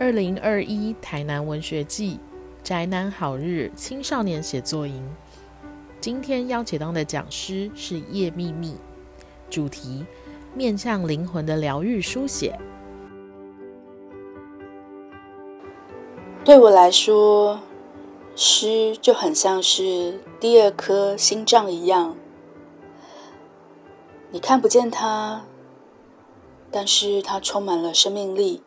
二零二一台南文学季宅男好日青少年写作营，今天邀请到的讲师是叶秘密，主题面向灵魂的疗愈书写。对我来说，诗就很像是第二颗心脏一样，你看不见它，但是它充满了生命力。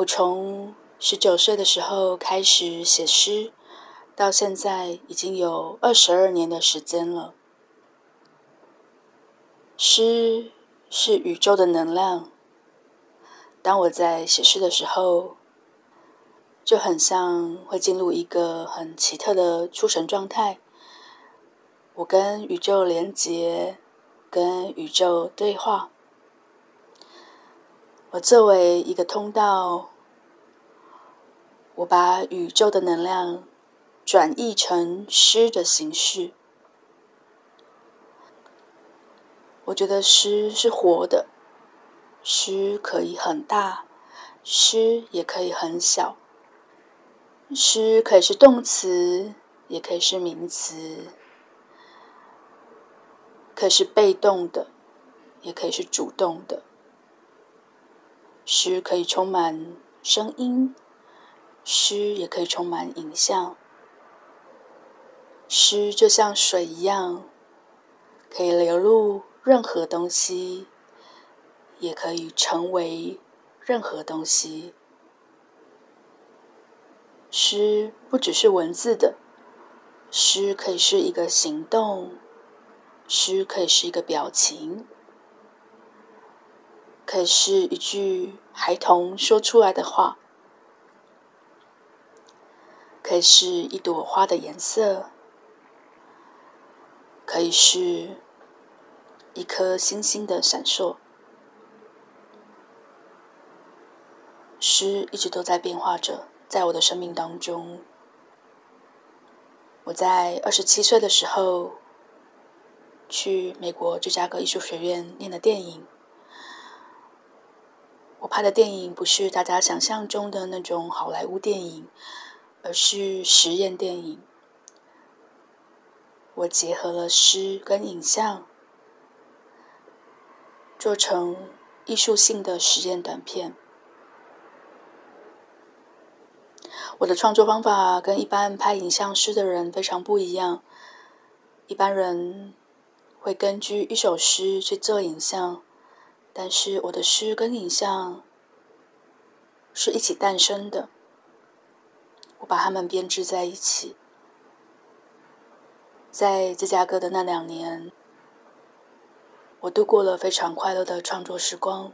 我从十九岁的时候开始写诗，到现在已经有二十二年的时间了。诗是宇宙的能量。当我在写诗的时候，就很像会进入一个很奇特的出神状态。我跟宇宙连接，跟宇宙对话。我作为一个通道，我把宇宙的能量转译成诗的形式。我觉得诗是活的，诗可以很大，诗也可以很小。诗可以是动词，也可以是名词，可以是被动的，也可以是主动的。诗可以充满声音，诗也可以充满影像。诗就像水一样，可以流入任何东西，也可以成为任何东西。诗不只是文字的，诗可以是一个行动，诗可以是一个表情。可以是一句孩童说出来的话，可以是一朵花的颜色，可以是一颗星星的闪烁。诗一直都在变化着，在我的生命当中。我在二十七岁的时候去美国芝加哥艺术学院念的电影。我拍的电影不是大家想象中的那种好莱坞电影，而是实验电影。我结合了诗跟影像，做成艺术性的实验短片。我的创作方法跟一般拍影像诗的人非常不一样。一般人会根据一首诗去做影像。但是我的诗跟影像是一起诞生的，我把它们编织在一起。在芝加哥的那两年，我度过了非常快乐的创作时光。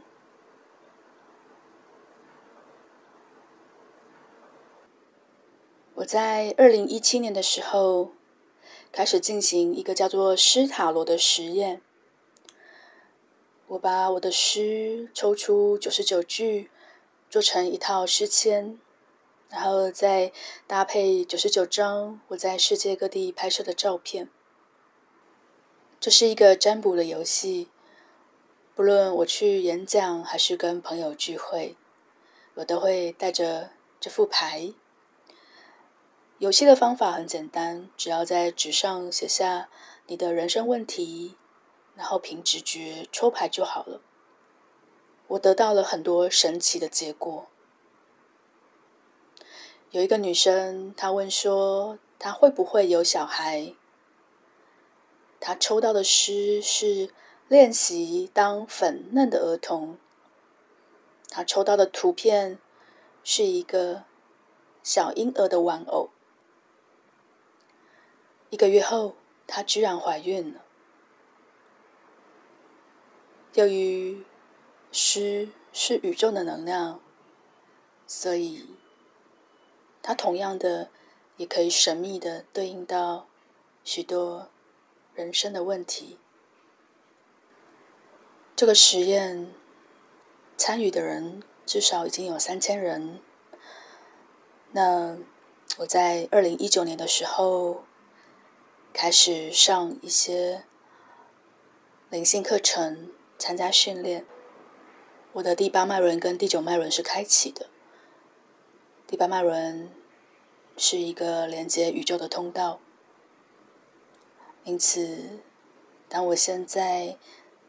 我在二零一七年的时候开始进行一个叫做“诗塔罗”的实验。我把我的诗抽出九十九句，做成一套诗签，然后再搭配九十九张我在世界各地拍摄的照片。这是一个占卜的游戏，不论我去演讲还是跟朋友聚会，我都会带着这副牌。游戏的方法很简单，只要在纸上写下你的人生问题。然后凭直觉抽牌就好了。我得到了很多神奇的结果。有一个女生，她问说：“她会不会有小孩？”她抽到的诗是练习当粉嫩的儿童。她抽到的图片是一个小婴儿的玩偶。一个月后，她居然怀孕了。由于诗是宇宙的能量，所以它同样的也可以神秘的对应到许多人生的问题。这个实验参与的人至少已经有三千人。那我在二零一九年的时候开始上一些灵性课程。参加训练，我的第八脉轮跟第九脉轮是开启的。第八脉轮是一个连接宇宙的通道，因此，当我现在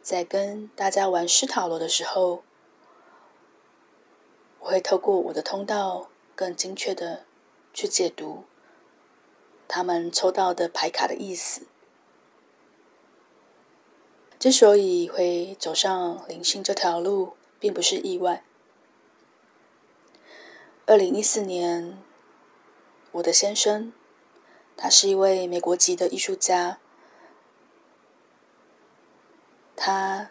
在跟大家玩施塔罗的时候，我会透过我的通道，更精确的去解读他们抽到的牌卡的意思。之所以会走上灵性这条路，并不是意外。二零一四年，我的先生，他是一位美国籍的艺术家，他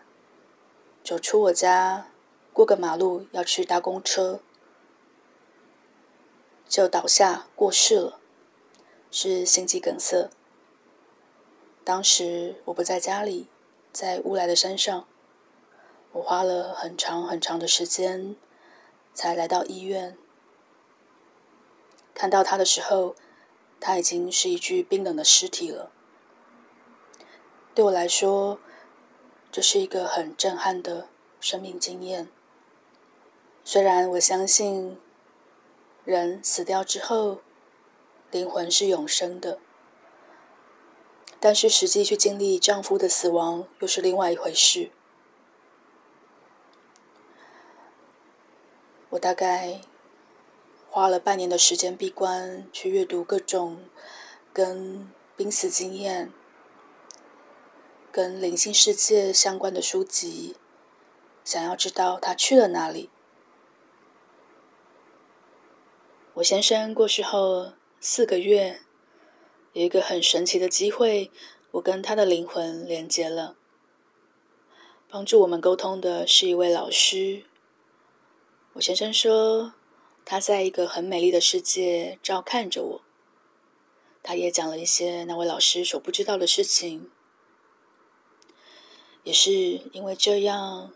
走出我家，过个马路要去搭公车，就倒下过世了，是心肌梗塞。当时我不在家里，在乌来的山上，我花了很长很长的时间才来到医院。看到他的时候，他已经是一具冰冷的尸体了。对我来说，这是一个很震撼的生命经验。虽然我相信人死掉之后灵魂是永生的，但是实际去经历丈夫的死亡又是另外一回事。我大概。花了半年的时间闭关，去阅读各种跟濒死经验、跟灵性世界相关的书籍，想要知道他去了哪里。我先生过世后四个月，有一个很神奇的机会，我跟他的灵魂连接了。帮助我们沟通的是一位老师。我先生说。他在一个很美丽的世界照看着我。他也讲了一些那位老师所不知道的事情。也是因为这样，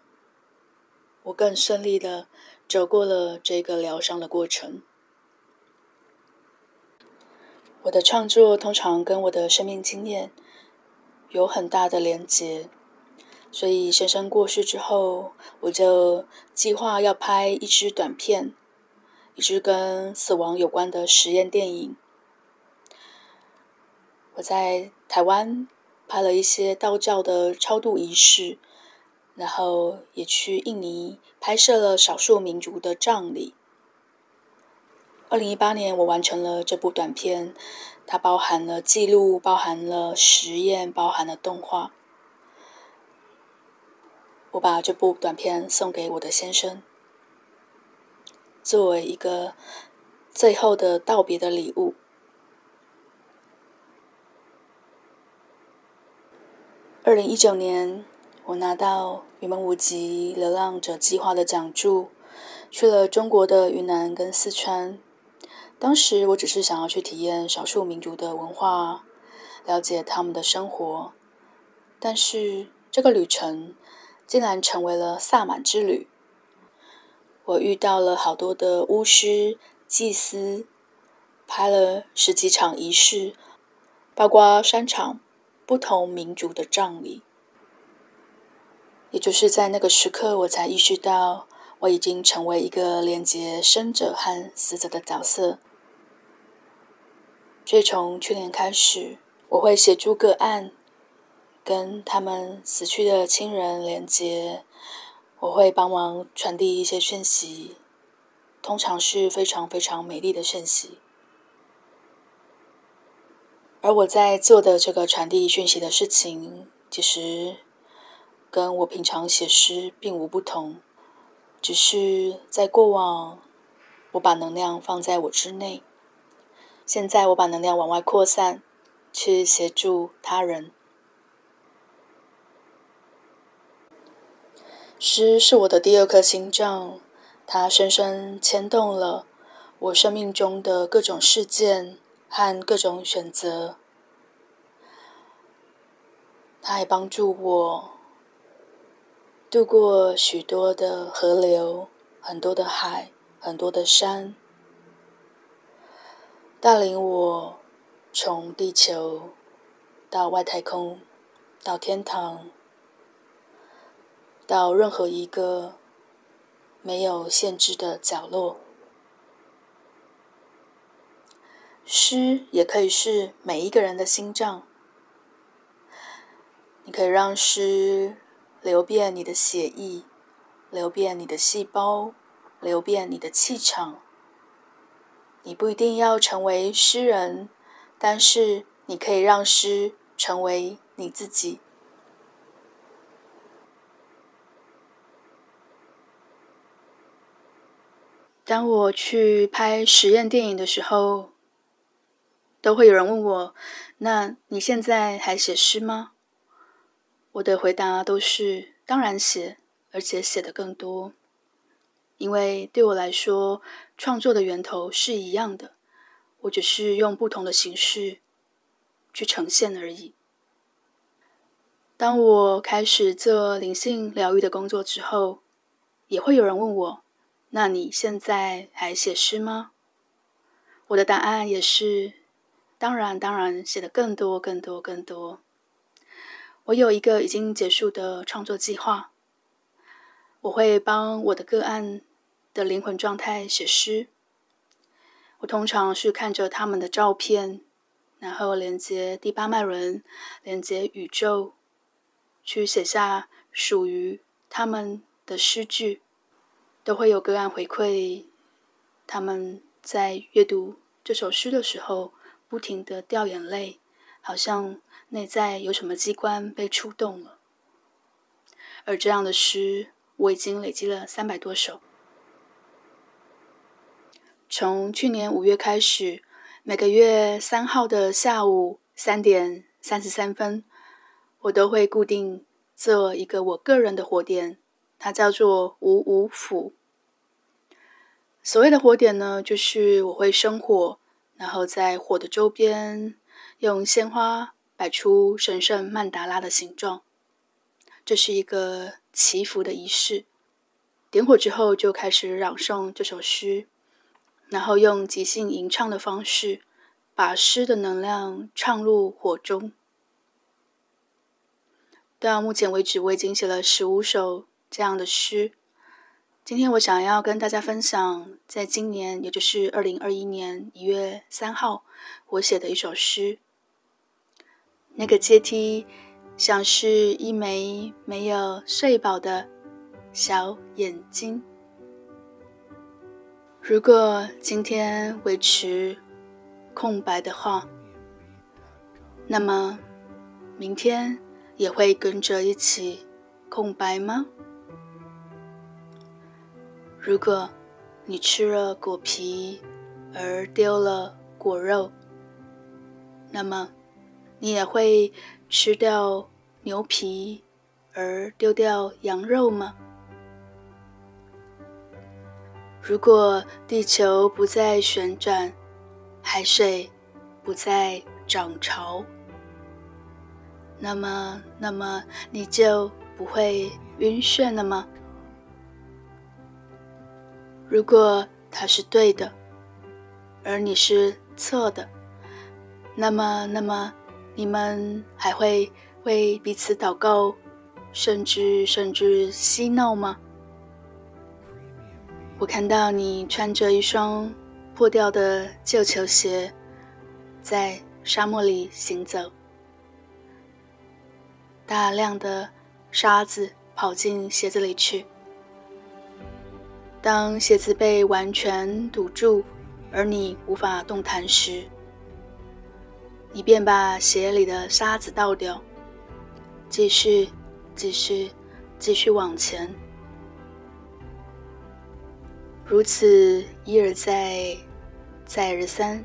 我更顺利的走过了这个疗伤的过程。我的创作通常跟我的生命经验有很大的连结，所以先生过世之后，我就计划要拍一支短片。一支跟死亡有关的实验电影。我在台湾拍了一些道教的超度仪式，然后也去印尼拍摄了少数民族的葬礼。二零一八年，我完成了这部短片，它包含了记录，包含了实验，包含了动画。我把这部短片送给我的先生。作为一个最后的道别的礼物。二零一九年，我拿到云门舞集流浪者计划的奖助，去了中国的云南跟四川。当时我只是想要去体验少数民族的文化，了解他们的生活，但是这个旅程竟然成为了萨满之旅。我遇到了好多的巫师、祭司，拍了十几场仪式，包括三场不同民族的葬礼。也就是在那个时刻，我才意识到我已经成为一个连接生者和死者的角色。所以从去年开始，我会协助个案跟他们死去的亲人连接。我会帮忙传递一些讯息，通常是非常非常美丽的讯息。而我在做的这个传递讯息的事情，其实跟我平常写诗并无不同，只是在过往，我把能量放在我之内，现在我把能量往外扩散，去协助他人。诗是我的第二颗心脏，它深深牵动了我生命中的各种事件和各种选择。它还帮助我度过许多的河流、很多的海、很多的山，带领我从地球到外太空，到天堂。到任何一个没有限制的角落。诗也可以是每一个人的心脏。你可以让诗流遍你的血液，流遍你的细胞，流遍你的气场。你不一定要成为诗人，但是你可以让诗成为你自己。当我去拍实验电影的时候，都会有人问我：“那你现在还写诗吗？”我的回答都是：当然写，而且写的更多。因为对我来说，创作的源头是一样的，我只是用不同的形式去呈现而已。当我开始做灵性疗愈的工作之后，也会有人问我。那你现在还写诗吗？我的答案也是，当然，当然，写的更多，更多，更多。我有一个已经结束的创作计划，我会帮我的个案的灵魂状态写诗。我通常是看着他们的照片，然后连接第八脉轮，连接宇宙，去写下属于他们的诗句。都会有个案回馈，他们在阅读这首诗的时候，不停的掉眼泪，好像内在有什么机关被触动了。而这样的诗，我已经累积了三百多首。从去年五月开始，每个月三号的下午三点三十三分，我都会固定做一个我个人的火点。它叫做五五府。所谓的火点呢，就是我会生火，然后在火的周边用鲜花摆出神圣曼达拉的形状。这是一个祈福的仪式。点火之后，就开始朗诵这首诗，然后用即兴吟唱的方式，把诗的能量唱入火中。到目前为止，我已经写了十五首。这样的诗，今天我想要跟大家分享，在今年，也就是二零二一年一月三号，我写的一首诗。那个阶梯像是一枚没有睡饱的小眼睛。如果今天维持空白的话，那么明天也会跟着一起空白吗？如果你吃了果皮而丢了果肉，那么你也会吃掉牛皮而丢掉羊肉吗？如果地球不再旋转，海水不再涨潮，那么，那么你就不会晕眩了吗？如果他是对的，而你是错的，那么，那么你们还会为彼此祷告，甚至甚至嬉闹吗？我看到你穿着一双破掉的旧球鞋，在沙漠里行走，大量的沙子跑进鞋子里去。当鞋子被完全堵住，而你无法动弹时，你便把鞋里的沙子倒掉，继续，继续，继续往前，如此一而再，再而三，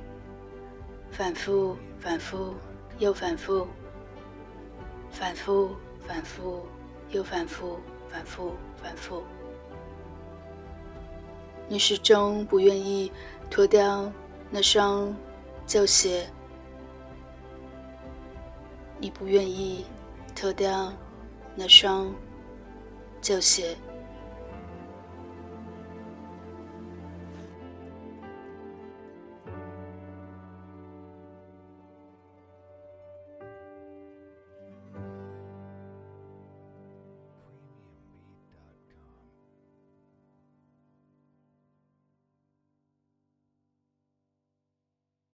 反复，反复，又反复，反复，反复，又反复，反复，反复。你始终不愿意脱掉那双旧鞋，你不愿意脱掉那双旧鞋。